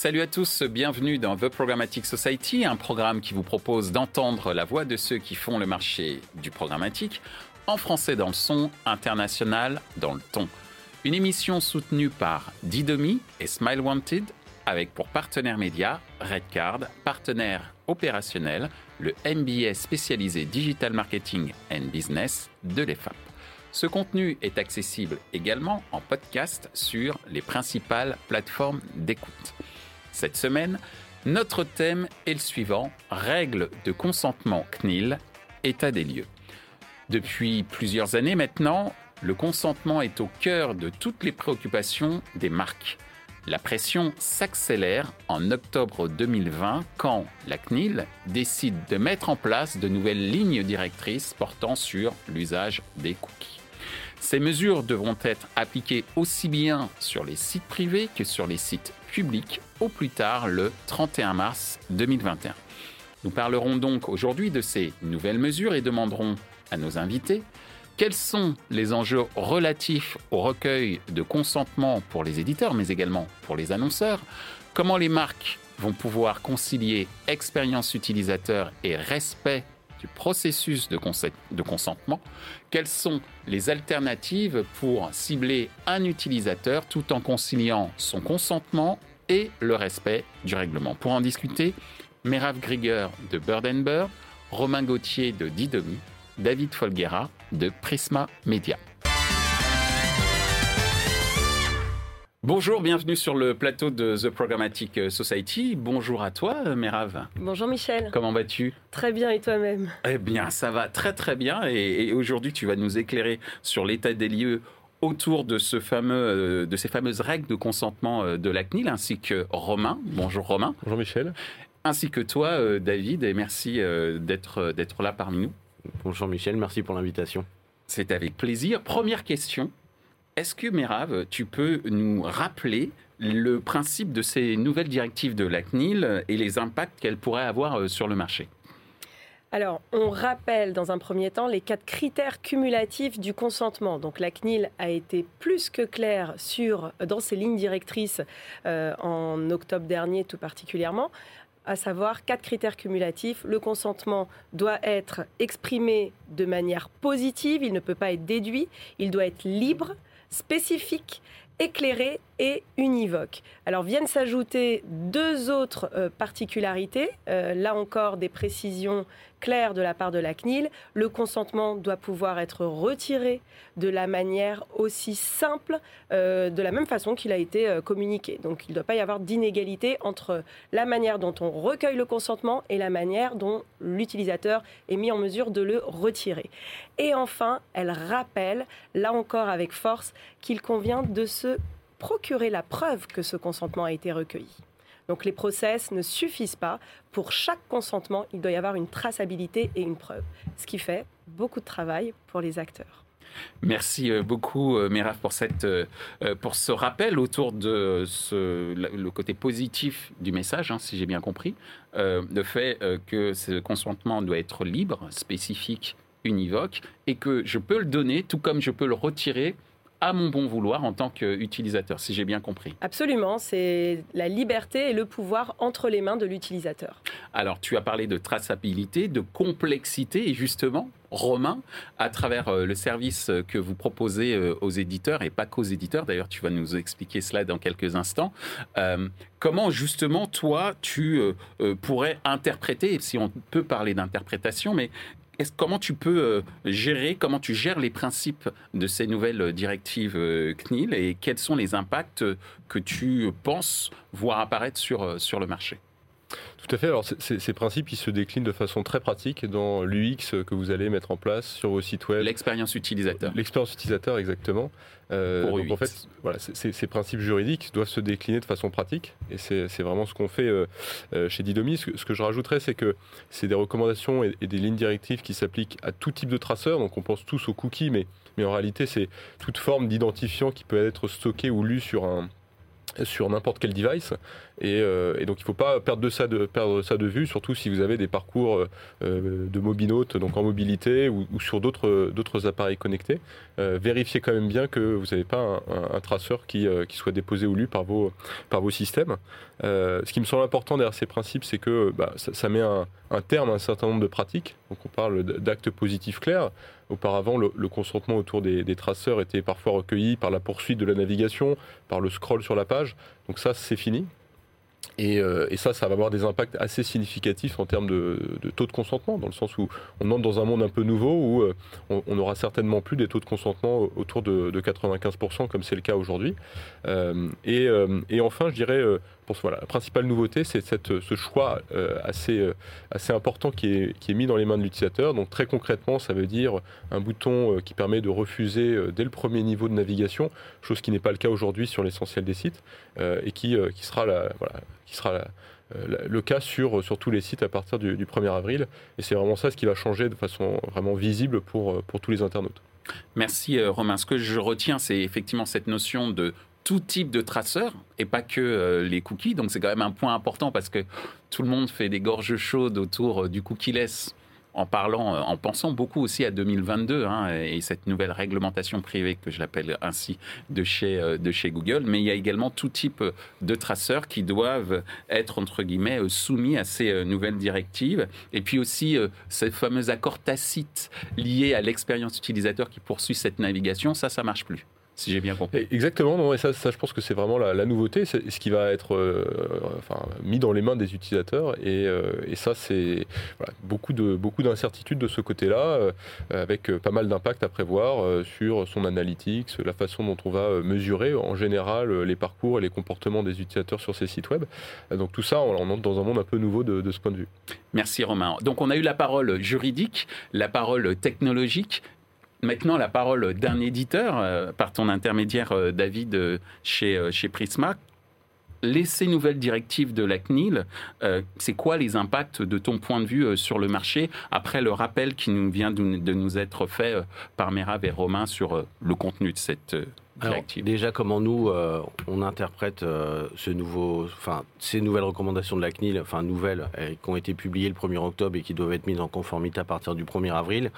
Salut à tous, bienvenue dans The Programmatic Society, un programme qui vous propose d'entendre la voix de ceux qui font le marché du programmatique, en français dans le son, international dans le ton. Une émission soutenue par Didomi et Smile Wanted, avec pour partenaire média Redcard, partenaire opérationnel, le MBA spécialisé Digital Marketing and Business de l'EFAP. Ce contenu est accessible également en podcast sur les principales plateformes d'écoute. Cette semaine, notre thème est le suivant, règles de consentement CNIL, état des lieux. Depuis plusieurs années maintenant, le consentement est au cœur de toutes les préoccupations des marques. La pression s'accélère en octobre 2020 quand la CNIL décide de mettre en place de nouvelles lignes directrices portant sur l'usage des cookies. Ces mesures devront être appliquées aussi bien sur les sites privés que sur les sites publics au plus tard le 31 mars 2021. Nous parlerons donc aujourd'hui de ces nouvelles mesures et demanderons à nos invités quels sont les enjeux relatifs au recueil de consentement pour les éditeurs, mais également pour les annonceurs Comment les marques vont pouvoir concilier expérience utilisateur et respect du processus de, consentement Quelles sont les alternatives pour cibler un utilisateur tout en conciliant son consentement et le respect du règlement? Pour en discuter, Merav Grieger de Bird Bird, Romain Gauthier de Didomi, David Folguera de Prisma Media. Bonjour, bienvenue sur le plateau de The Programmatic Society. Bonjour à toi, Merav. Bonjour Michel. Comment vas-tu? Très bien, et toi-même? Eh bien, ça va très très bien. Et, aujourd'hui, tu vas nous éclairer sur l'état des lieux autour de, ce fameux, euh, de ces fameuses règles de consentement euh, de la CNIL, ainsi que Romain. Bonjour Romain. Bonjour Michel. Ainsi que toi, euh, David, et merci d'être là parmi nous. Bonjour Michel, merci pour l'invitation. C'est avec plaisir. Première question. Est-ce que, Merav, tu peux nous rappeler le principe de ces nouvelles directives de la CNIL et les impacts qu'elles pourraient avoir euh, sur le marché? Alors, on rappelle dans un premier temps les quatre critères cumulatifs du consentement. Donc, la CNIL a été plus que claire sur, dans ses lignes directrices euh, en octobre dernier tout particulièrement à savoir quatre critères cumulatifs. Le consentement doit être exprimé de manière positive, il ne peut pas être déduit, il doit être libre, spécifique, éclairé et univoque. Alors viennent s'ajouter deux autres euh, particularités, euh, là encore des précisions claires de la part de la CNIL. Le consentement doit pouvoir être retiré de la manière aussi simple, euh, de la même façon qu'il a été communiqué. Donc il ne doit pas y avoir d'inégalité entre la manière dont on recueille le consentement et la manière dont l'utilisateur est mis en mesure de le retirer. Et enfin, elle rappelle, là encore avec force, qu'il convient de se procurer la preuve que ce consentement a été recueilli. Donc les process ne suffisent pas. Pour chaque consentement, il doit y avoir une traçabilité et une preuve, ce qui fait beaucoup de travail pour les acteurs. Merci euh, beaucoup, euh, Méraf, pour, euh, pour ce rappel autour de ce, le côté positif du message, hein, si j'ai bien compris. le fait que ce consentement doit être libre, spécifique, univoque, et que je peux le donner, tout comme je peux le retirer à mon bon vouloir en tant qu'utilisateur, si j'ai bien compris. Absolument, c'est la liberté et le pouvoir entre les mains de l'utilisateur. Alors, tu as parlé de traçabilité, de complexité, et justement, Romain, à travers euh, le service que vous proposez euh, aux éditeurs, et pas qu'aux éditeurs, d'ailleurs tu vas nous expliquer cela dans quelques instants, euh, comment justement toi tu pourrais interpréter, si on peut parler d'interprétation, mais comment tu peux euh, gérer, comment tu gères les principes de ces nouvelles directives euh, CNIL et quels sont les impacts que tu penses voir apparaître sur, euh, sur le marché? Tout à fait. Alors, ces principes, ils se déclinent de façon très pratique dans l'UX que vous allez mettre en place sur vos sites web. L'expérience utilisateur. L'expérience utilisateur, exactement. Euh, donc, en fait, voilà, ces principes juridiques doivent se décliner de façon pratique. Et c'est vraiment ce qu'on fait euh, euh, chez Didomi. Ce, que je rajouterais, c'est que c'est des recommandations et, des lignes directives qui s'appliquent à tout type de traceur. Donc, on pense tous aux cookies, mais, mais en réalité, c'est toute forme d'identifiant qui peut être stocké ou lu sur un, sur n'importe quel device. Et, euh, donc il ne faut pas perdre, ça de, vue, surtout si vous avez des parcours euh, de mobinote, donc en mobilité ou, sur d'autres appareils connectés. Euh, vérifiez quand même bien que vous n'avez pas un, traceur qui, soit déposé ou lu par vos, systèmes. ce qui me semble important derrière ces principes, c'est que bah, ça, met un, terme à un certain nombre de pratiques. Donc on parle d'actes positifs clairs. Auparavant, le, consentement autour des, traceurs était parfois recueilli par la poursuite de la navigation, par le scroll sur la page. Donc ça, c'est fini. Et, euh, ça, ça va avoir des impacts assez significatifs en termes de, taux de consentement, dans le sens où on entre dans un monde un peu nouveau où euh, on, n'aura certainement plus des taux de consentement autour de, 95%, comme c'est le cas aujourd'hui. Euh, et, et, enfin, je dirais, la principale nouveauté, c'est ce choix euh, assez, euh, assez important qui est, mis dans les mains de l'utilisateur. Donc très concrètement, ça veut dire un bouton euh, qui permet de refuser dès le premier niveau de navigation, chose qui n'est pas le cas aujourd'hui sur l'essentiel des sites, et qui, sera, le cas sur, tous les sites à partir du, du 1er avril. Et c'est vraiment ça ce qui va changer de façon vraiment visible pour, pour tous les internautes. Merci Romain. Ce que je retiens, c'est effectivement cette notion de tout type de traceurs et pas que euh, les cookies. Donc c'est quand même un point important parce que tout le monde fait des gorges chaudes autour euh, du cookie-less en parlant, euh, en pensant beaucoup aussi à 2022 hein, et cette nouvelle réglementation privée que je l'appelle ainsi de chez, de chez Google. Mais il y a également tout type de traceurs qui doivent être entre guillemets soumis à ces nouvelles directives. Et puis aussi ces fameux accords tacites liés à l'expérience utilisateur qui poursuit cette navigation, ça, ça marche plus si j'ai bien compris. Exactement, non, et ça, ça, je pense que c'est vraiment la, nouveauté, c'est ce qui va être euh, enfin, mis dans les mains des utilisateurs, et, euh, et ça, c'est voilà, beaucoup d'incertitudes de, de, ce côté-là, euh, avec pas mal d'impact à prévoir sur son analytics, la façon dont on va mesurer en général les parcours et les comportements des utilisateurs sur ces sites web. Donc tout ça, on, on entre dans un monde un peu nouveau de, de ce point de vue. Merci Romain. Donc on a eu la parole juridique, la parole technologique, maintenant la parole d'un éditeur, euh, par ton intermédiaire euh, David euh, chez, chez Prisma. Les, ces nouvelles directives de la CNIL, c'est quoi les impacts de ton point de vue sur le marché après le rappel qui nous vient de, nous être fait par Mera et Romain sur le contenu de cette directive? Déjà, comment nous, on interprète ce nouveau, enfin, ces nouvelles recommandations de la CNIL, enfin nouvelles, qui ont été publiées le 1er octobre et qui doivent être mises en conformité à partir du 1er avril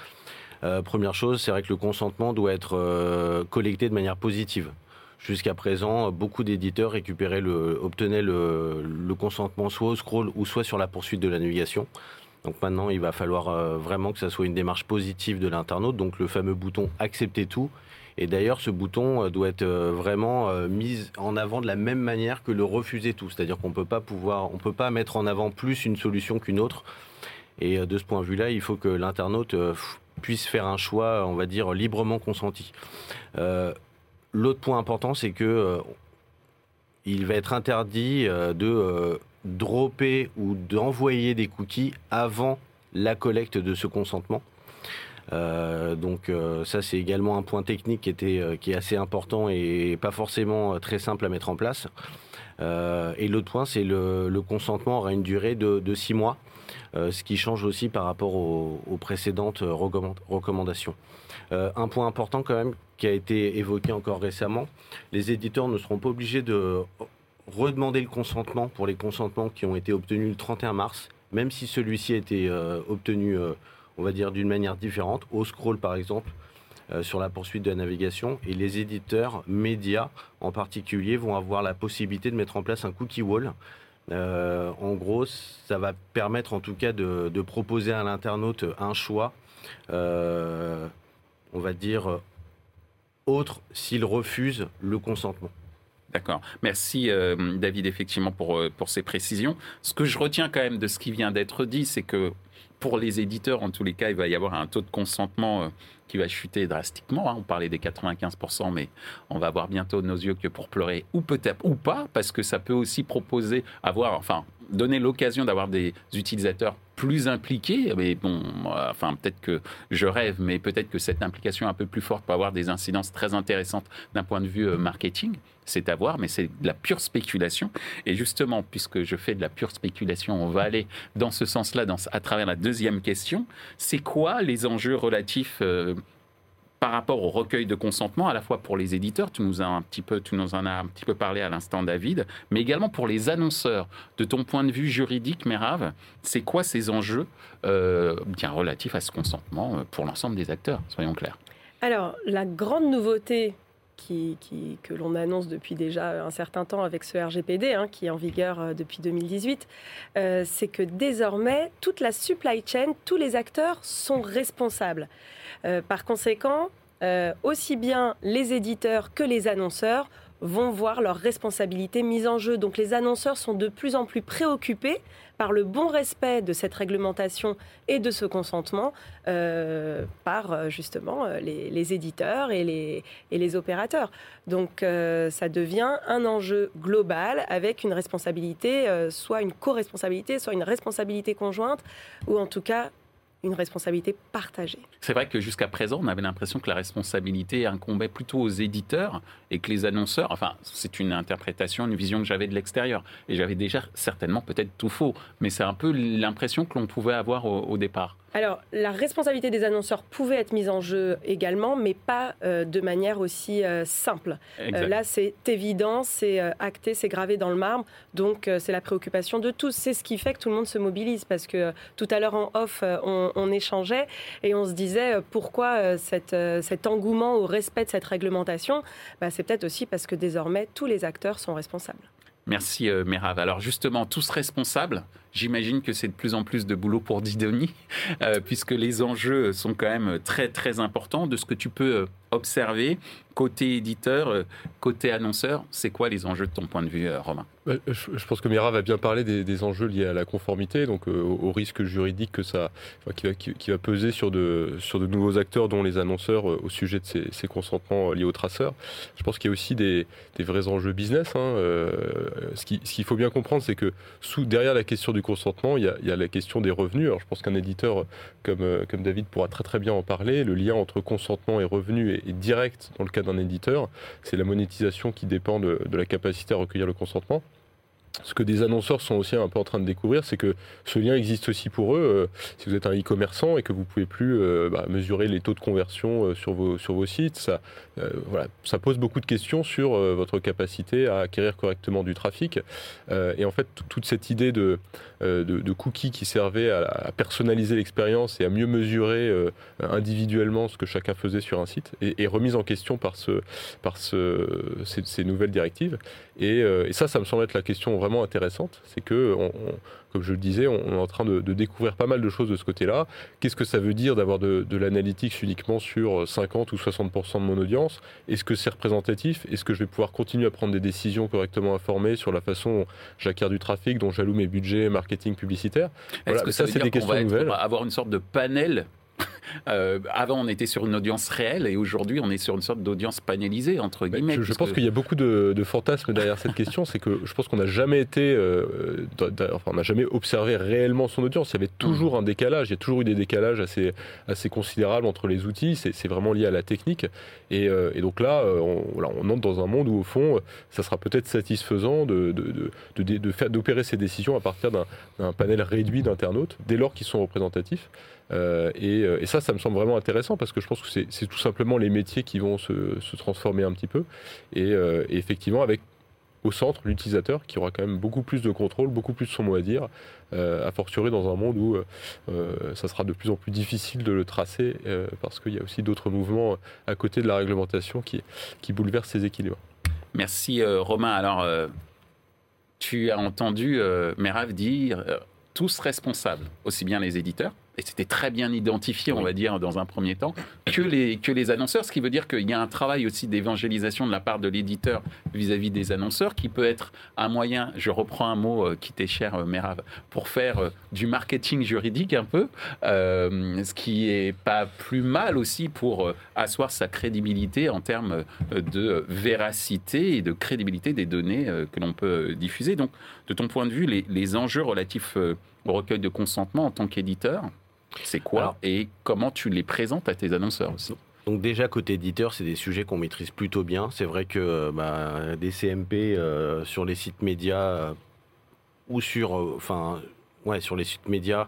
euh, première chose, c'est vrai que le consentement doit être euh, collecté de manière positive. Jusqu'à présent, beaucoup d'éditeurs obtenaient le, consentement soit au scroll ou soit sur la poursuite de la navigation. Donc maintenant, il va falloir euh, vraiment que ça soit une démarche positive de l'internaute, donc le fameux bouton accepter tout. Et d'ailleurs, ce bouton doit être vraiment mis en avant de la même manière que le refuser tout. C'est-à-dire qu'on peut peut pas mettre en avant plus une solution qu'une autre. Et de ce point de vue-là, il faut que l'internaute puisse faire un choix, on va dire, librement consenti. Euh, l'autre point important, c'est que euh, il va être interdit euh, de dropper ou d'envoyer des cookies avant la collecte de ce consentement. donc ça c'est également un point technique qui est assez important et pas forcément très simple à mettre en place. et l'autre point c'est le, le, consentement aura une durée de six mois. Euh, ce qui change aussi par rapport aux, précédentes recommandations. Euh, un point important quand même qui a été évoqué encore récemment, les éditeurs ne seront pas obligés de redemander le consentement pour les consentements qui ont été obtenus le 31 mars, même si celui-ci a été euh, obtenu, on va dire, d'une manière différente, au scroll par exemple, sur la poursuite de la navigation. Et les éditeurs médias en particulier vont avoir la possibilité de mettre en place un cookie wall euh, en gros, ça va permettre en tout cas de, proposer à l'internaute un choix, euh, on va dire, autre s'il refuse le consentement. D'accord. Merci euh, David effectivement pour ces précisions. Ce que je retiens quand même de ce qui vient d'être dit, c'est que pour les éditeurs, en tous les cas, il va y avoir un taux de consentement qui va chuter drastiquement. Hein. On parlait des 95%, mais on va voir bientôt nos yeux que pour pleurer, ou peut-être, ou pas, parce que ça peut aussi proposer, avoir, enfin, donner l'occasion d'avoir des utilisateurs plus impliqués. Mais bon, enfin, peut-être que je rêve, mais peut-être que cette implication un peu plus forte peut avoir des incidences très intéressantes d'un point de vue euh, marketing. C'est à voir, mais c'est de la pure spéculation. Et justement, puisque je fais de la pure spéculation, on va aller dans ce sens-là, à travers la deuxième question. C'est quoi les enjeux relatifs euh, par rapport au recueil de consentement, à la fois pour les éditeurs, tu nous, as un petit peu, tu nous en as un petit peu parlé à l'instant, David, mais également pour les annonceurs. De ton point de vue juridique, Merav, c'est quoi ces enjeux euh, bien relatifs à ce consentement euh, pour l'ensemble des acteurs Soyons clairs? Alors, la grande nouveauté que l'on annonce depuis déjà un certain temps avec ce RGPD, hein, qui est en vigueur euh, depuis 2018, c'est que désormais, toute la supply chain, tous les acteurs sont responsables. Euh, par conséquent, euh, aussi bien les éditeurs que les annonceurs vont voir leurs responsabilités mises en jeu. Donc les annonceurs sont de plus en plus préoccupés par le bon respect de cette réglementation et de ce consentement euh, par justement les, éditeurs et les, et les, opérateurs. Donc ça devient un enjeu global avec une responsabilité, soit une co-responsabilité, soit une responsabilité conjointe, ou en tout cas une responsabilité partagée. C'est vrai que jusqu'à présent, on avait l'impression que la responsabilité incombait plutôt aux éditeurs et que les annonceurs, enfin, c'est une interprétation, une vision que j'avais de l'extérieur. Et j'avais déjà certainement peut-être tout faux, mais c'est un peu l'impression que l'on pouvait avoir au départ. Alors, la responsabilité des annonceurs pouvait être mise en jeu également, mais pas euh, de manière aussi euh, simple. Euh, là, c'est évident, c'est acté, c'est gravé dans le marbre, donc c'est la préoccupation de tous. C'est ce qui fait que tout le monde se mobilise, parce que tout à l'heure en off, on, échangeait et on se disait pourquoi cet engouement au respect de cette réglementation? Bah, C'est peut-être aussi parce que désormais, tous les acteurs sont responsables. Merci Merav. Alors justement, tous responsables, J'imagine que c'est de plus en plus de boulot pour Didoni, euh, puisque les enjeux sont quand même très très importants. De ce que tu peux euh, observer, côté éditeur, euh, côté annonceur, c'est quoi les enjeux de ton point de vue, Romain? Bah, je, pense que Mira va bien parler des, enjeux liés à la conformité, donc au, risque juridique que ça, qui, va, peser sur de, sur de nouveaux acteurs, dont les annonceurs, au sujet de ces, consentements liés aux traceurs. Je pense qu'il y a aussi des, vrais enjeux business. Hein, ce qu'il faut bien comprendre, c'est que sous, derrière la question du consentement, il y, a, la question des revenus. Alors je pense qu'un éditeur comme, euh, comme David pourra très très bien en parler. Le lien entre consentement et revenus est, direct dans le cas d'un éditeur. C'est la monétisation qui dépend de la capacité à recueillir le consentement ce que des annonceurs sont aussi un peu en train de découvrir, c'est que ce lien existe aussi pour eux. Euh, si vous êtes un e-commerçant et que vous pouvez plus euh, bah, mesurer les taux de conversion euh, sur, vos, sur vos sites, ça, voilà, ça pose beaucoup de questions sur votre capacité à acquérir correctement du trafic. et en fait, toute cette idée de, de, cookies qui servait à, personnaliser l'expérience et à mieux mesurer individuellement ce que chacun faisait sur un site est, remise en question par, ce, par ce, ces, nouvelles directives. Et, et ça, ça me semble être la question vraiment intéressante. C'est que, comme je le disais, on, est en train de, découvrir pas mal de choses de ce côté-là. Qu'est-ce que ça veut dire d'avoir de, l'analytics uniquement sur 50 ou 60% de mon audience? Est-ce que c'est représentatif? Est-ce que je vais pouvoir continuer à prendre des décisions correctement informées sur la façon dont j'acquiers du trafic, dont j'alloue mes budgets marketing publicitaire Est-ce que ça, c'est des questions nouvelles Avoir une sorte de panel euh, avant, on était sur une audience réelle et aujourd'hui, on est sur une sorte d'audience panélisée, entre guillemets. je, pense qu'il y a beaucoup de, fantasmes derrière cette question. C'est que je pense qu'on n'a jamais été, euh, enfin, on n'a jamais observé réellement son audience. Il y avait toujours un décalage. Il y a toujours eu des décalages assez, assez considérables entre les outils. C'est vraiment lié à la technique. Et, euh, donc là, on, on, entre dans un monde où, au fond, ça sera peut-être satisfaisant de, de, de, de faire d'opérer ces décisions à partir d'un panel réduit d'internautes, dès lors qu'ils sont représentatifs. Euh, euh, et, ça, ça me semble vraiment intéressant parce que je pense que c'est tout simplement les métiers qui vont se, transformer un petit peu. Euh, et, effectivement, avec au centre l'utilisateur qui aura quand même beaucoup plus de contrôle, beaucoup plus de son mot à dire, euh, a fortiori dans un monde où ça sera de plus en plus difficile de le tracer parce qu'il y a aussi d'autres mouvements à côté de la réglementation qui, qui bouleversent ces équilibres. Merci Romain. Alors, tu as entendu Merav dire tous responsables, aussi bien les éditeurs et c'était très bien identifié, on va dire, dans un premier temps, que les, que les annonceurs, ce qui veut dire qu'il y a un travail aussi d'évangélisation de la part de l'éditeur vis-à-vis des annonceurs, qui peut être un moyen, je reprends un mot euh, qui t'est cher, euh, Merav, pour faire euh, du marketing juridique un peu, ce qui est pas plus mal aussi pour asseoir sa crédibilité en termes de véracité et de crédibilité des données que l'on peut diffuser. Donc, de ton point de vue, les, les enjeux relatifs au recueil de consentement en tant qu'éditeur, c'est quoi et comment tu les présentes à tes annonceurs aussi donc déjà côté éditeur, c'est des sujets qu'on maîtrise plutôt bien. C'est vrai que bah, des CMP euh, sur les sites médias euh, ou sur, euh, enfin, ouais, sur les sites médias,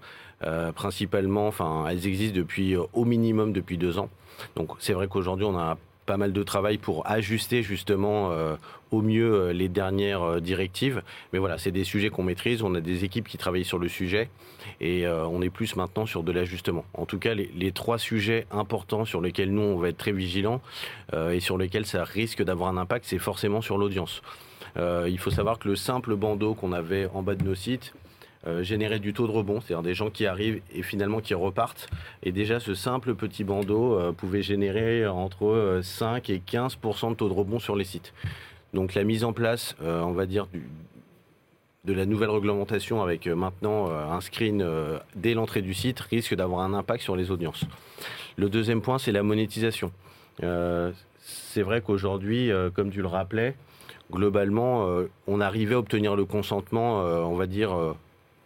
principalement, enfin, elles existent depuis au minimum depuis deux ans. Donc c'est vrai qu'aujourd'hui, on a pas mal de travail pour ajuster justement euh, au mieux euh, les dernières euh, directives. Mais voilà, c'est des sujets qu'on maîtrise. On a des équipes qui travaillent sur le sujet et on est plus maintenant sur de l'ajustement. En tout cas, les, trois sujets importants sur lesquels nous on va être très vigilants et sur lesquels ça risque d'avoir un impact, c'est forcément sur l'audience. il faut savoir que le simple bandeau qu'on avait en bas de nos sites, euh, générer du taux de rebond, c'est-à-dire des gens qui arrivent et finalement qui repartent. Et déjà, ce simple petit bandeau euh, pouvait générer entre 5 euh, et 15% de taux de rebond sur les sites. Donc la mise en place, on va dire, de la nouvelle réglementation avec maintenant un screen dès l'entrée du site risque d'avoir un impact sur les audiences. Le deuxième point, c'est la monétisation. c'est vrai qu'aujourd'hui, comme tu le rappelais, globalement, on arrivait à obtenir le consentement, on va dire,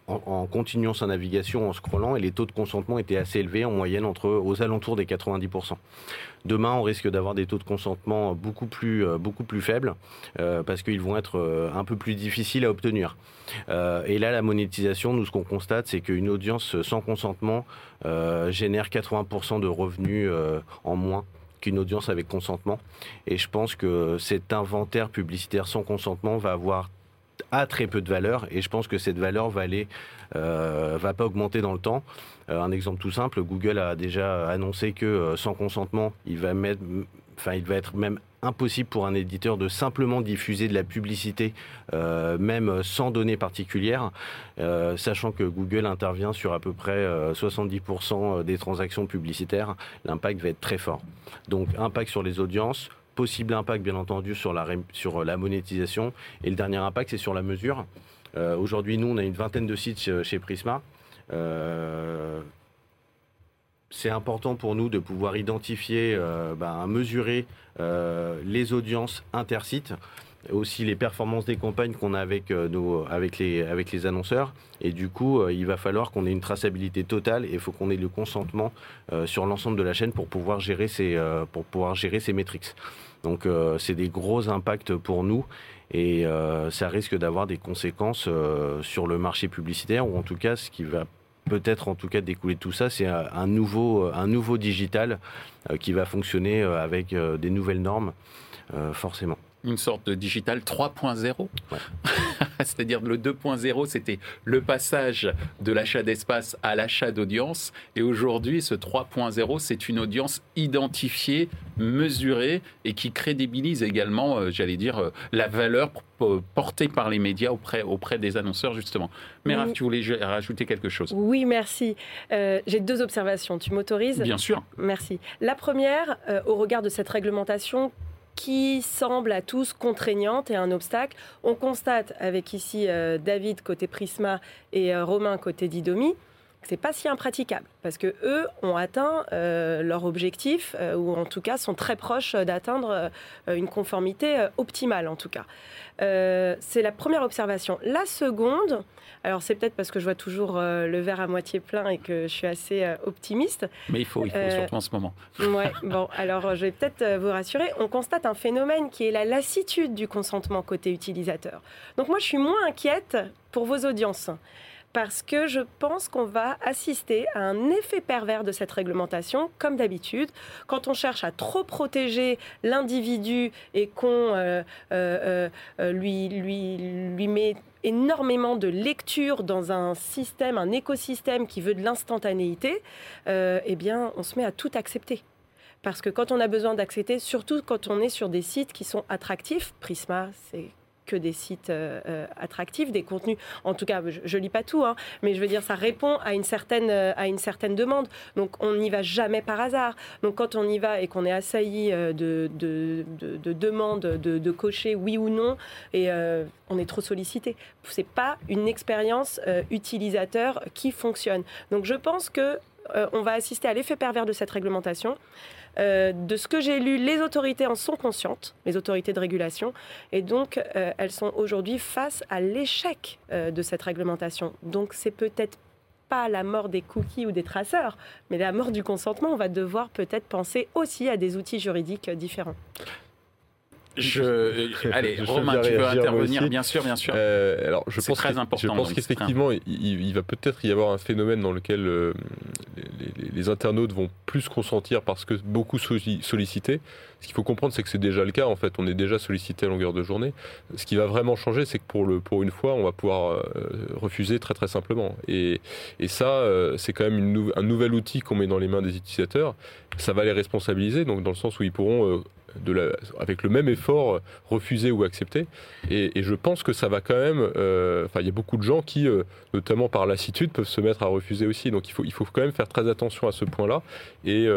en, continuant sa navigation, en scrollant, et les taux de consentement étaient assez élevés, en moyenne entre aux alentours des 90%. Demain, on risque d'avoir des taux de consentement beaucoup plus, euh, beaucoup plus faibles, euh, parce qu'ils vont être euh, un peu plus difficiles à obtenir. et là, la monétisation, nous, ce qu'on constate, c'est qu'une audience sans consentement génère 80% de revenus en moins qu'une audience avec consentement. Et je pense que cet inventaire publicitaire sans consentement va avoir a très peu de valeur et je pense que cette valeur va aller euh, va pas augmenter dans le temps. Euh, un exemple tout simple, Google a déjà annoncé que euh, sans consentement, il va mettre, enfin il va être même impossible pour un éditeur de simplement diffuser de la publicité, même sans données particulières, sachant que Google intervient sur à peu près 70% des transactions publicitaires, l'impact va être très fort. Donc impact sur les audiences, possible impact, bien entendu, sur la, sur la monétisation. Et le dernier impact, c'est sur la mesure. Euh, aujourd'hui, nous, on a une vingtaine de sites chez Prisma. Euh, c'est important pour nous de pouvoir identifier, euh, ben, mesurer les audiences intersites aussi les performances des campagnes qu'on a avec, euh, avec, les, avec les annonceurs. Et du coup, euh, il va falloir qu'on ait une traçabilité totale et il faut qu'on ait le consentement euh, sur l'ensemble de la chaîne pour pouvoir gérer ces, pour pouvoir gérer ces métriques. Donc, c'est des gros impacts pour nous et ça risque d'avoir des conséquences sur le marché publicitaire ou en tout cas, ce qui va peut-être en tout cas découler de tout ça, c'est un nouveau, un nouveau digital qui va fonctionner avec des nouvelles normes, forcément une sorte de digital 3.0. C'est-à-dire le 2.0, c'était le passage de l'achat d'espace à l'achat d'audience. Et aujourd'hui, ce 3.0, c'est une audience identifiée, mesurée et qui crédibilise également, euh, j'allais dire, euh, la valeur portée par les médias auprès, auprès des annonceurs, justement. Mais tu voulais rajouter quelque chose Oui, merci. Euh, j'ai deux observations. Tu m'autorises? Bien sûr. Merci. La première, au regard de cette réglementation, qui semble à tous contraignante et un obstacle. On constate avec ici euh, David côté Prisma et euh, Romain côté Didomi c'est pas si impraticable parce que eux ont atteint euh, leur objectif ou en tout cas sont très proches d'atteindre une conformité optimale en tout cas. c'est la première observation. La seconde, alors c'est peut-être parce que je vois toujours euh, le verre à moitié plein et que je suis assez euh, optimiste. Mais il faut, il faut euh, surtout en ce moment. Ouais, bon, alors je vais peut-être vous rassurer. On constate un phénomène qui est la lassitude du consentement côté utilisateur. Donc moi je suis moins inquiète pour vos audiences parce que je pense qu'on va assister à un effet pervers de cette réglementation, comme d'habitude. Quand on cherche à trop protéger l'individu et qu'on lui, lui, lui met énormément de lecture dans un système, un écosystème qui veut de l'instantanéité, euh, eh bien, on se met à tout accepter. Parce que quand on a besoin d'accepter, surtout quand on est sur des sites qui sont attractifs, Prisma, c'est que des sites euh, euh, attractifs, des contenus. En tout cas, je, ne lis pas tout, hein, mais je veux dire, ça répond à une certaine euh, à une certaine demande. Donc, on n'y va jamais par hasard. Donc, quand on y va et qu'on est assailli de, de, de, demandes de, cocher oui ou non, et on est trop sollicité. C'est pas une expérience utilisateur qui fonctionne. Donc, je pense que on va assister à l'effet pervers de cette réglementation. Euh, de ce que j'ai lu, les autorités en sont conscientes, les autorités de régulation, et donc euh, elles sont aujourd'hui face à l'échec euh, de cette réglementation. Donc c'est peut-être pas la mort des cookies ou des traceurs, mais la mort du consentement. On va devoir peut-être penser aussi à des outils juridiques différents. Je... Allez, Romain, tu veux intervenir, bien sûr, bien sûr. alors, je pense très important. Je pense qu'effectivement, il, va peut-être y avoir un phénomène dans lequel les, les, internautes vont plus consentir parce que beaucoup sollicités. Ce qu'il faut comprendre, c'est que c'est déjà le cas. En fait, on est déjà sollicité à longueur de journée. Ce qui va vraiment changer, c'est que pour, le, pour une fois, on va pouvoir euh, refuser très très simplement. Et, et ça, euh, c'est quand même une un nouvel outil qu'on met dans les mains des utilisateurs. Ça va les responsabiliser, donc dans le sens où ils pourront euh, avec le même effort, refuser ou accepter. Et, je pense que ça va quand même. Enfin, il y a beaucoup de gens qui, notamment par lassitude, peuvent se mettre à refuser aussi. Donc il faut, il faut quand même faire très attention à ce point-là. Et.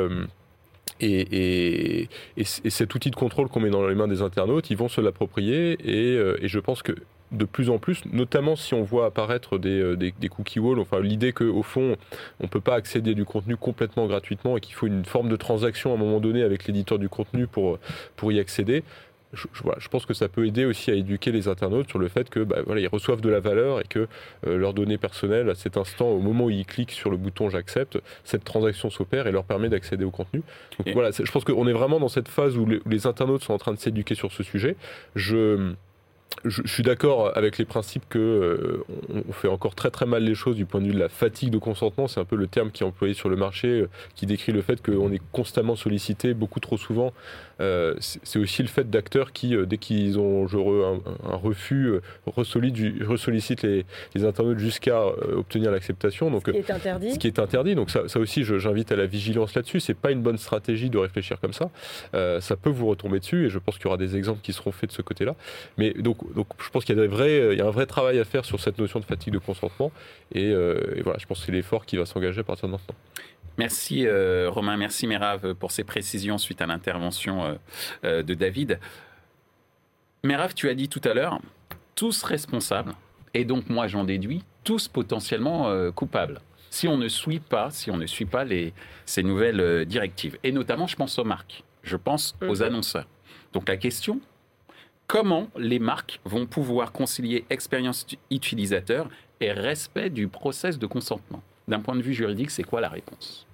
Et, cet outil de contrôle qu'on met dans les mains des internautes, ils vont se l'approprier. Et, euh, je pense que de plus en plus, notamment si on voit apparaître des, euh, des, cookie walls, enfin l'idée qu'au fond, on ne peut pas accéder du contenu complètement gratuitement et qu'il faut une forme de transaction à un moment donné avec l'éditeur du contenu pour, pour y accéder, je, je, pense que ça peut aider aussi à éduquer les internautes sur le fait que bah, voilà, ils reçoivent de la valeur et que euh, leurs données personnelles, à cet instant, au moment où ils cliquent sur le bouton j'accepte, cette transaction s'opère et leur permet d'accéder au contenu. Donc voilà, je pense qu'on est vraiment dans cette phase où les, les internautes sont en train de s'éduquer sur ce sujet. Je je, suis d'accord avec les principes que euh, on fait encore très très mal les choses du point de vue de la fatigue de consentement. C'est un peu le terme qui est employé sur le marché, euh, qui décrit le fait qu'on est constamment sollicité, beaucoup trop souvent. Euh, c'est aussi le fait d'acteurs qui, dès qu'ils ont un, un, refus, ressollicitent les, les internautes jusqu'à obtenir l'acceptation. Donc, ce qui est interdit. Ce qui est interdit. Donc ça, ça aussi, j'invite à la vigilance là-dessus. C'est pas une bonne stratégie de réfléchir comme ça. ça peut vous retomber dessus, et je pense qu'il y aura des exemples qui seront faits de ce côté-là. Mais donc donc, je pense qu'il y, a vrais, il y a un vrai travail à faire sur cette notion de fatigue de consentement. Et, euh, voilà, je pense que c'est l'effort qui va s'engager à partir de maintenant. Merci euh, Romain, merci Merav pour ces précisions suite à l'intervention euh, de David. Merav, tu as dit tout à l'heure, tous responsables, et donc moi j'en déduis, tous potentiellement coupables si on ne suit pas, si on ne suit pas les, ces nouvelles directives. Et notamment, je pense aux marques, je pense aux mhm. annonceurs. Donc la question, comment les marques vont pouvoir concilier expérience utilisateur et respect du process de consentement. D'un point de vue juridique, c'est quoi la réponse?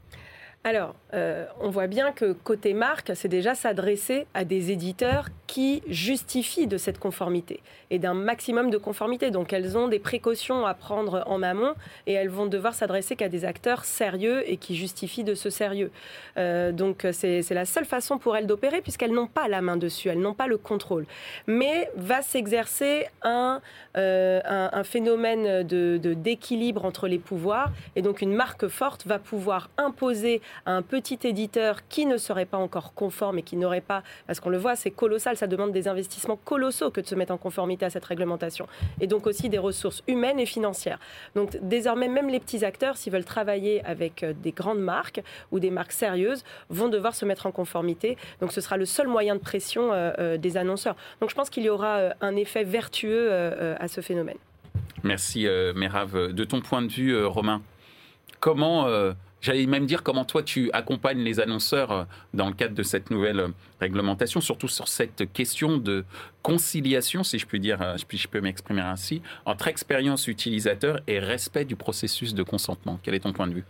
Alors, euh, on voit bien que côté marque, c'est déjà s'adresser à des éditeurs qui justifient de cette conformité et d'un maximum de conformité. Donc, elles ont des précautions à prendre en amont et elles vont devoir s'adresser qu'à des acteurs sérieux et qui justifient de ce sérieux. Euh, donc, c'est la seule façon pour elles d'opérer puisqu'elles n'ont pas la main dessus, elles n'ont pas le contrôle. Mais va s'exercer un, euh, un, phénomène de d'équilibre entre les pouvoirs et donc une marque forte va pouvoir imposer un petit éditeur qui ne serait pas encore conforme et qui n'aurait pas, parce qu'on le voit, c'est colossal, ça demande des investissements colossaux que de se mettre en conformité à cette réglementation. Et donc aussi des ressources humaines et financières. Donc désormais, même les petits acteurs, s'ils veulent travailler avec euh, des grandes marques ou des marques sérieuses, vont devoir se mettre en conformité. Donc ce sera le seul moyen de pression euh, euh, des annonceurs. Donc je pense qu'il y aura un effet vertueux à ce phénomène. Merci Merav. De ton point de vue, Romain, comment J'allais même dire comment toi tu accompagnes les annonceurs euh, dans le cadre de cette nouvelle euh, réglementation, surtout sur cette question de conciliation, si je puis dire, euh, je peux m'exprimer ainsi, entre expérience utilisateur et respect du processus de consentement. Quel est ton point de vue?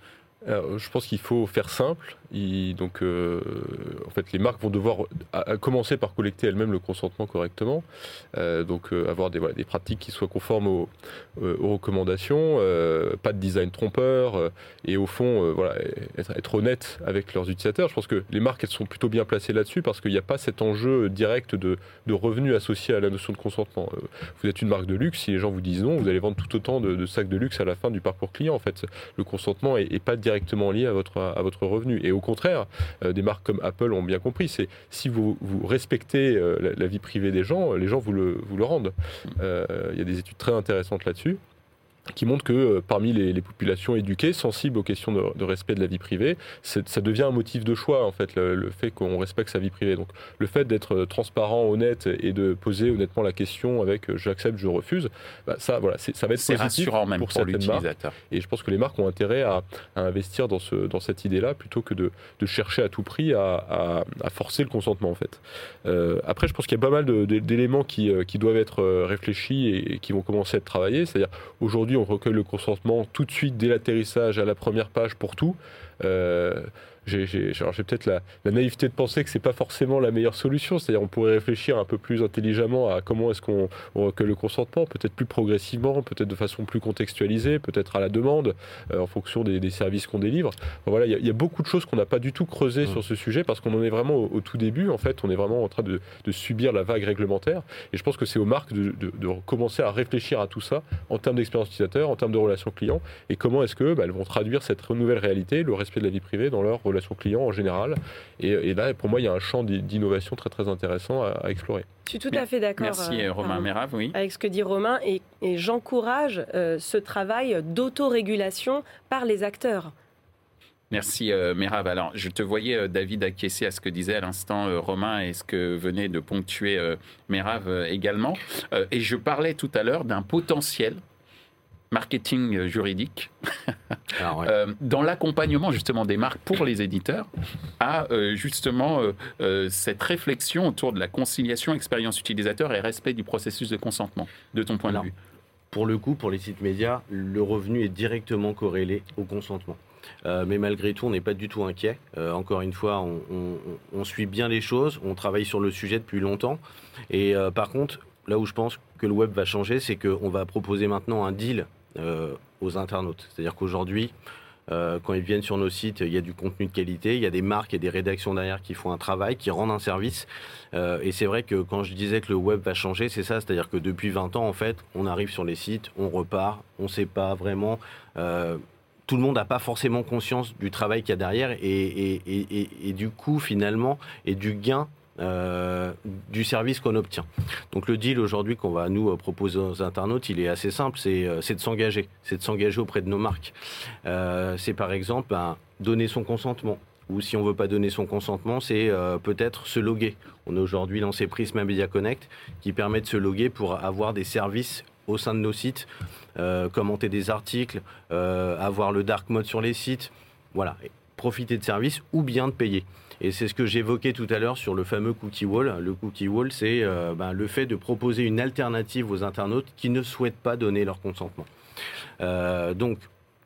Je pense qu'il faut faire simple. Donc, euh, en fait, les marques vont devoir commencer par collecter elles-mêmes le consentement correctement. Euh, donc, euh, avoir des, des, pratiques qui soient conformes aux, recommandations, pas de design trompeur, et au fond, voilà, être, honnête avec leurs utilisateurs. Je pense que les marques, elles sont plutôt bien placées là-dessus parce qu'il n'y a pas cet enjeu direct de, de, revenus associé à la notion de consentement. vous êtes une marque de luxe, si les gens vous disent non, vous allez vendre tout autant de, sacs de luxe à la fin du parcours client. En fait, le consentement est, est pas direct directement lié à votre, à votre revenu. Au contraire, euh, des marques comme Apple ont bien compris, c'est si vous, respectez euh, la, vie privée des gens, les gens vous le, vous le rendent. Euh, il y a des études très intéressantes là-dessus qui montre que euh, parmi les, populations éduquées, sensibles aux questions de, respect de la vie privée, ça devient un motif de choix, en fait, le, fait qu'on respecte sa vie privée. Donc, le fait d'être euh, transparent, honnête et de poser honnêtement la question avec euh, j'accepte, je refuse, bah, ça, voilà, ça va être positif même pour, pour l'utilisateur. Et je pense que les marques ont intérêt à, investir dans, ce, dans cette idée-là plutôt que de, de, chercher à tout prix à, à, forcer le consentement, en fait. après, je pense qu'il y a pas mal d'éléments qui, qui doivent être réfléchis et, et qui vont commencer à être travaillés. C'est-à-dire, aujourd'hui, on recueille le consentement tout de suite dès l'atterrissage à la première page pour tout. J'ai peut-être la, naïveté de penser que c'est pas forcément la meilleure solution. C'est-à-dire, on pourrait réfléchir un peu plus intelligemment à comment est-ce qu'on recueille le consentement, peut-être plus progressivement, peut-être de façon plus contextualisée, peut-être à la demande, euh, en fonction des, services qu'on délivre. voilà, il y, a beaucoup de choses qu'on n'a pas du tout creusées mmh. sur ce sujet parce qu'on en est vraiment au, tout début. En fait, on est vraiment en train de, subir la vague réglementaire. Et je pense que c'est aux marques de, commencer à réfléchir à tout ça en termes d'expérience utilisateur, en termes de relations clients, et comment est-ce que bah, elles vont traduire cette nouvelle réalité, le respect de la vie privée dans leur relation client en général. Et, là, pour moi, il y a un champ d'innovation très très intéressant à, explorer. Je suis tout à fait d'accord. Merci euh, Romain Mérave, oui. Avec ce que dit Romain, et, j'encourage euh, ce travail d'autorégulation par les acteurs. Merci euh, Mérave. Alors, je te voyais, David, acquiescer à ce que disait à l'instant Romain et ce que venait de ponctuer Mérave également. et je parlais tout à l'heure d'un potentiel marketing juridique ah euh, dans l'accompagnement justement des marques pour les éditeurs à euh, justement euh, cette réflexion autour de la conciliation expérience utilisateur et respect du processus de consentement de ton point de vue Pour le coup, pour les sites médias, le revenu est directement corrélé au consentement. mais malgré tout, on n'est pas du tout inquiet. encore une fois, on, on, suit bien les choses, on travaille sur le sujet depuis longtemps. Et par contre, là où je pense que le web va changer, c'est qu'on va proposer maintenant un deal euh, aux internautes. C'est-à-dire qu'aujourd'hui, euh, quand ils viennent sur nos sites, il y a du contenu de qualité, il y a des marques et des rédactions derrière qui font un travail, qui rendent un service. Euh, et c'est vrai que quand je disais que le web va changer, c'est ça, c'est-à-dire que depuis 20 ans, en fait, on arrive sur les sites, on repart, on ne sait pas vraiment. tout le monde n'a pas forcément conscience du travail qu'il y a derrière et, et, et, du coup, finalement, et du gain euh, du service qu'on obtient. Donc le deal aujourd'hui qu'on va nous euh, proposer aux internautes, il est assez simple, c'est euh, de s'engager, c'est de s'engager auprès de nos marques. c'est par exemple ben, donner son consentement. Ou si on veut pas donner son consentement, c'est peut-être se loguer. On a aujourd'hui lancé Prisma Media Connect qui permet de se loguer pour avoir des services au sein de nos sites, commenter des articles, avoir le dark mode sur les sites, voilà, profiter de services ou bien de payer. Et c'est ce que j'évoquais tout à l'heure sur le fameux cookie wall. Le cookie wall, c'est euh, ben, le fait de proposer une alternative aux internautes qui ne souhaitent pas donner leur consentement. Euh, donc,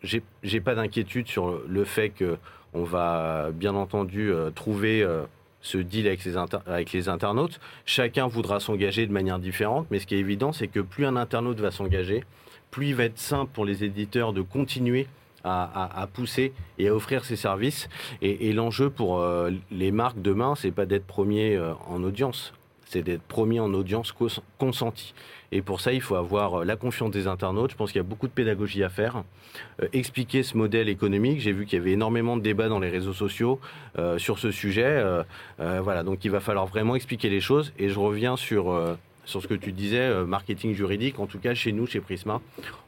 j'ai pas d'inquiétude sur le fait qu'on va bien entendu euh, trouver ce deal avec les internautes. Chacun voudra s'engager de manière différente, mais ce qui est évident, c'est que plus un internaute va s'engager, plus il va être simple pour les éditeurs de continuer à, pousser et à offrir ses services. Et, l'enjeu pour euh, les marques demain, c'est pas d'être premier euh, en audience, c'est d'être premier en audience consentie. Et pour ça, il faut avoir euh, la confiance des internautes. Je pense qu'il y a beaucoup de pédagogie à faire. expliquer ce modèle économique. J'ai vu qu'il y avait énormément de débats dans les réseaux sociaux sur ce sujet. voilà, donc il va falloir vraiment expliquer les choses. Et je reviens sur sur ce que tu disais, euh, marketing juridique. En tout cas, chez nous, chez Prisma,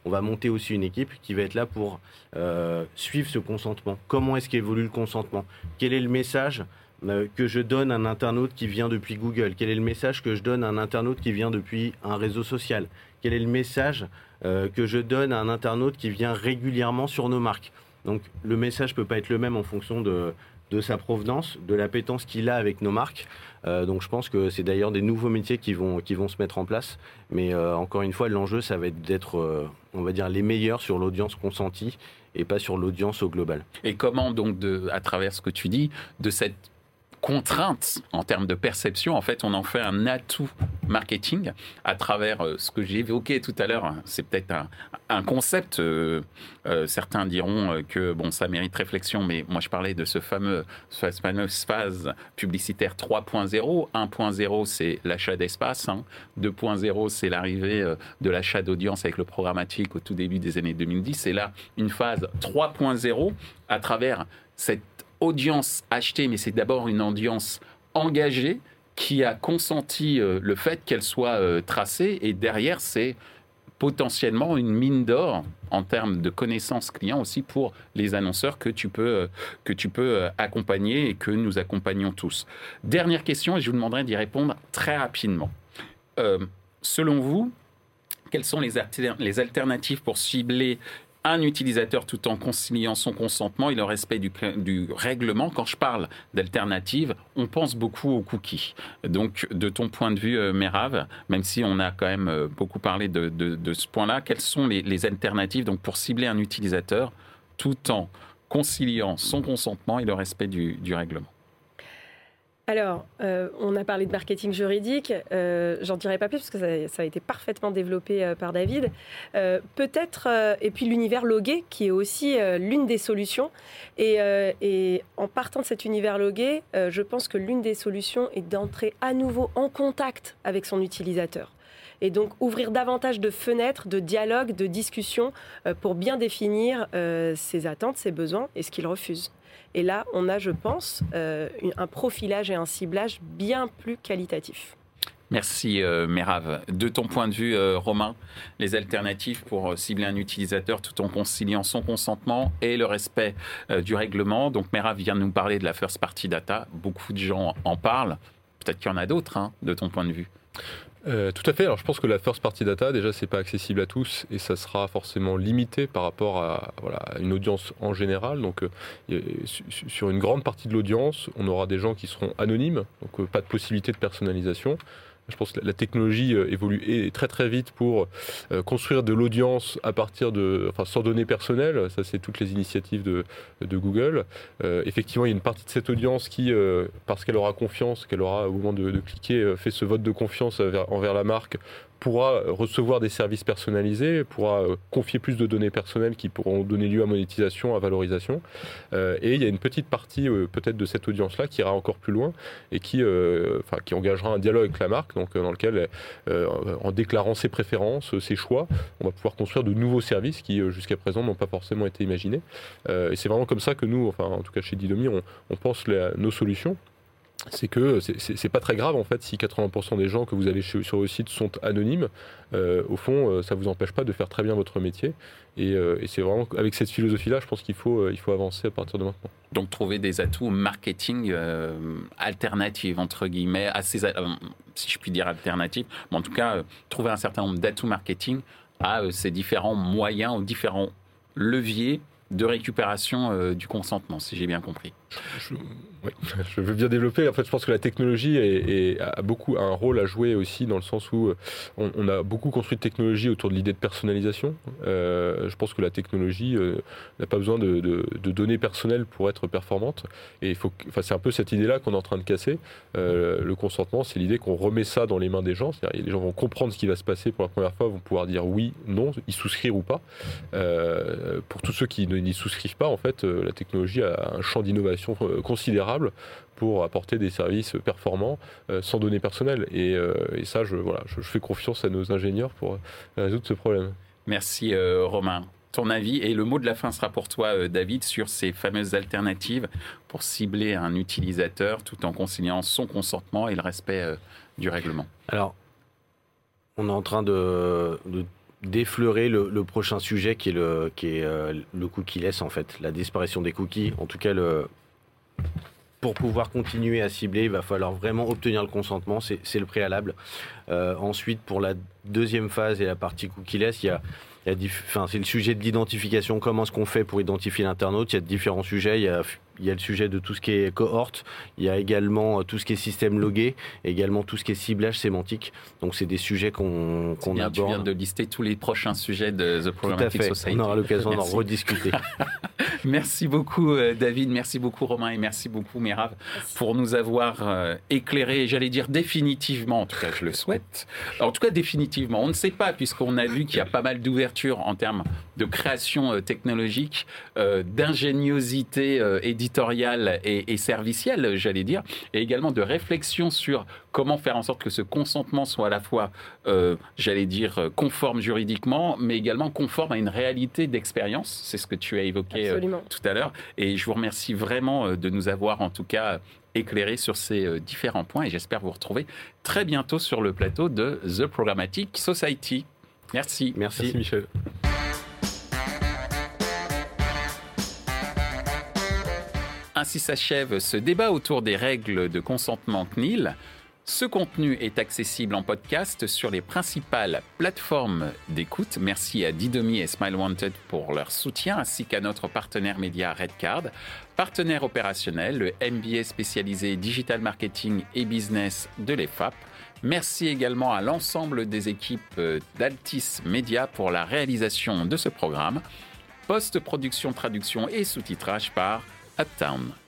on va monter aussi une équipe qui va être là pour euh, suivre ce consentement. Comment est-ce qu'évolue le consentement? Quel est le message euh, que je donne à un internaute qui vient depuis Google? Quel est le message que je donne à un internaute qui vient depuis un réseau social? Quel est le message que je donne à un internaute qui vient régulièrement sur nos marques? Donc le message ne peut pas être le même en fonction de, de sa provenance, de l'appétence qu'il a avec nos marques. Euh, donc je pense que c'est d'ailleurs des nouveaux métiers qui vont, se mettre en place. Mais euh, encore une fois, l'enjeu, ça va être d'être, euh, on va dire, les meilleurs sur l'audience consentie et pas sur l'audience au global. Et comment donc, à travers ce que tu dis, de cette contrainte en termes de perception. En fait, on en fait un atout marketing à travers euh, ce que j'ai évoqué tout à l'heure. C'est peut-être un, concept. Euh, euh, certains diront que bon, ça mérite réflexion, mais moi je parlais de ce fameux, cette fameuse phase publicitaire 3.0. 1.0, c'est l'achat d'espace. 2.0, hein. c'est l'arrivée de l'achat d'audience avec le programmatique au tout début des années 2010. Et là, une phase 3.0 à travers cette audience achetée, mais c'est d'abord une audience engagée qui a consenti euh, le fait qu'elle soit euh, tracée. Et derrière, c'est potentiellement une mine d'or en termes de connaissances clients aussi pour les annonceurs que tu peux, euh, que tu peux accompagner et que nous accompagnons tous. Dernière question, et je vous demanderai d'y répondre très rapidement. selon vous, quelles sont les, alternatives pour cibler un utilisateur tout en conciliant son consentement et le respect du, règlement. Quand je parle d'alternative, on pense beaucoup aux cookies. Donc, de ton point de vue, euh, même si on a quand même euh, beaucoup parlé de, ce point-là, quelles sont les, alternatives pour cibler un utilisateur tout en conciliant son consentement et le respect du, règlement? Alors, euh, on a parlé de marketing juridique. Euh, j'en dirai pas plus parce que ça, a été parfaitement développé euh, par David. Peut-être, et puis l'univers logué, qui est aussi l'une des solutions. Et, et, en partant de cet univers logué, je pense que l'une des solutions est d'entrer à nouveau en contact avec son utilisateur et donc ouvrir davantage de fenêtres, de dialogues, de discussions euh, pour bien définir euh, ses attentes, ses besoins et ce qu'il refuse. Et là, on a, je pense, euh, un profilage et un ciblage bien plus qualitatif. Merci euh, De ton point de vue, Romain, les alternatives pour cibler un utilisateur tout en conciliant son consentement et le respect du règlement. Donc Merav vient de nous parler de la first party data. Beaucoup de gens en parlent. Peut-être qu'il y en a d'autres, hein, de ton point de vue. Euh, tout à fait. Alors, je pense que la first party data, déjà, c'est pas accessible à tous et ça sera forcément limité par rapport à, une audience en général. Donc, euh, sur une grande partie de l'audience, on aura des gens qui seront anonymes, donc euh, pas de possibilité de personnalisation. Je pense que la technologie euh, évolue très très vite pour euh, construire de l'audience à partir de, enfin, sans données personnelles. Ça, c'est toutes les initiatives de, Google. Euh, effectivement, il y a une partie de cette audience qui, parce qu'elle aura confiance, qu'elle aura au moment de, cliquer, fait ce vote de confiance envers la marque pourra recevoir des services personnalisés, pourra euh, confier plus de données personnelles qui pourront donner lieu à monétisation, à valorisation. Euh, et il y a une petite partie euh, peut-être de cette audience-là qui ira encore plus loin et qui, enfin, qui engagera un dialogue avec la marque, donc dans lequel, en déclarant ses préférences, ses choix, on va pouvoir construire de nouveaux services qui jusqu'à présent n'ont pas forcément été imaginés. et c'est vraiment comme ça que nous, enfin en tout cas chez Didomi, on pense nos solutions c'est que c'est pas très grave en fait si 80% des gens que vous avez sur le site sont anonymes. Euh, au fond, euh, ça vous empêche pas de faire très bien votre métier. Euh, et, c'est vraiment avec cette philosophie-là, je pense qu'il faut, faut avancer à partir de maintenant. Donc trouver des atouts marketing alternatifs entre guillemets, assez, si je puis dire alternatifs, mais en tout cas trouver un certain nombre d'atouts marketing à ces différents moyens ou différents leviers de récupération du consentement, si j'ai bien compris. Je veux bien développer. En fait, je pense que la technologie a beaucoup un rôle à jouer aussi dans le sens où euh, on, a beaucoup construit de technologie autour de l'idée de personnalisation. Euh, je pense que la technologie euh, n'a pas besoin de, données personnelles pour être performante. Et c'est un peu cette idée-là qu'on est en train de casser. le consentement, c'est l'idée qu'on remet ça dans les mains des gens. Les gens vont comprendre ce qui va se passer pour la première fois, vont pouvoir dire oui, non, y souscrire ou pas. pour tous ceux qui n'y souscrivent pas, en fait, la technologie a un champ d'innovation considérable pour apporter des services performants euh, sans données personnelles. Et, euh, ça, je, voilà, je, fais confiance à nos ingénieurs pour résoudre ce problème. Merci euh, Romain. Ton avis et le mot de la fin sera pour toi, David, sur ces fameuses alternatives pour cibler un utilisateur tout en conciliant son consentement et le respect du règlement. Alors, on est en train de, d'effleurer le, prochain sujet qui est le qui est le cookie laisse en fait la disparition des cookies en tout cas le pour pouvoir continuer à cibler, il va falloir vraiment obtenir le consentement, c'est le préalable. Euh, ensuite, pour la deuxième phase et la partie cookie-less, c'est le sujet de l'identification. Comment est-ce qu'on fait pour identifier l'internaute Il y a différents sujets. Il y a le sujet de tout ce qui est cohorte, il y a également euh, tout ce qui est système logué, également tout ce qui est ciblage sémantique. Donc c'est des sujets qu'on qu aborde. Tu viens de lister tous les prochains sujets de The Programmatic Society. On aura l'occasion d'en rediscuter. merci beaucoup euh, David, merci beaucoup Romain et merci beaucoup Mirav pour nous avoir euh, éclairé, j'allais dire définitivement, en tout cas je le souhaite, en tout cas définitivement, on ne sait pas puisqu'on a vu qu'il y a pas mal d'ouverture en termes de création technologique, d'ingéniosité et éditoriale et, servicielle, j'allais dire, et également de réflexion sur comment faire en sorte que ce consentement soit à la fois, euh, j'allais dire, conforme juridiquement, mais également conforme à une réalité d'expérience. C'est ce que tu as évoqué euh, tout à l'heure. Et je vous remercie vraiment euh, de nous avoir, en tout cas, éclairé sur ces différents points. Et j'espère vous retrouver très bientôt sur le plateau de The Programmatic Society. Merci. Merci, Merci Michel. Ainsi s'achève ce débat autour des règles de consentement CNIL. Ce contenu est accessible en podcast sur les principales plateformes d'écoute. Merci à Didomi et Smile Wanted pour leur soutien, ainsi qu'à notre partenaire média Redcard, partenaire opérationnel, le MBA spécialisé Digital Marketing et Business de l'EFAP. Merci également à l'ensemble des équipes d'Altis Media pour la réalisation de ce programme. Post-production, traduction et sous-titrage par at town.